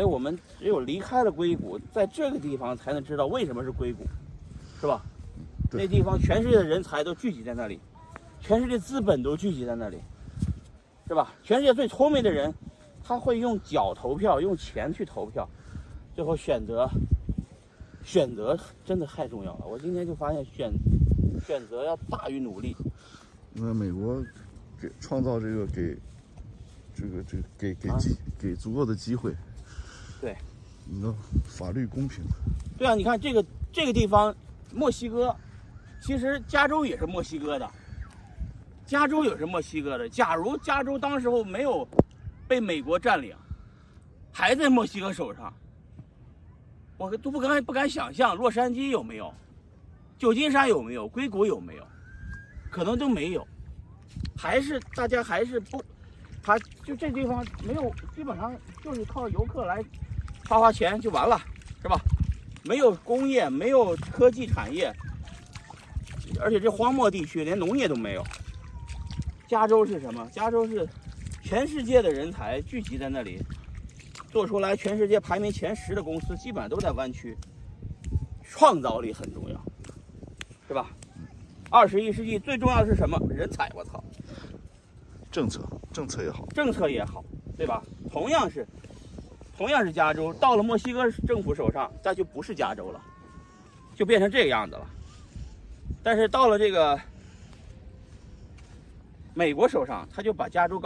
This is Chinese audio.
所以我们只有离开了硅谷，在这个地方才能知道为什么是硅谷，是吧？那地方全世界的人才都聚集在那里，全世界资本都聚集在那里，是吧？全世界最聪明的人，他会用脚投票，用钱去投票，最后选择，选择真的太重要了。我今天就发现选选择要大于努力。那美国给创造这个给这个这个给给啊机给足够的机会，对，你的法律公平，对啊，你看这个这个地方，墨西哥，其实加州也是墨西哥的，加州也是墨西哥的。假如加州当时候没有被美国占领，还在墨西哥手上，我都不敢不敢想象洛杉矶有没有，旧金山有没有，硅谷有没有，可能都没有，还是大家还是不，还就这地方没有，基本上就是靠游客来花花钱就完了，是吧？没有工业，没有科技产业，而且这荒漠地区连农业都没有。加州是什么？加州是全世界的人才聚集在那里，做出来全世界排名前十的公司基本上都在湾区，创造力很重要，是吧？二十一世纪最重要的是什么？人才，我操！政策政策也好，政策也好，对吧？同样是，同样是加州，到了墨西哥政府手上，那就不是加州了，就变成这个样子了。但是到了这个美国手上，他就把加州搞。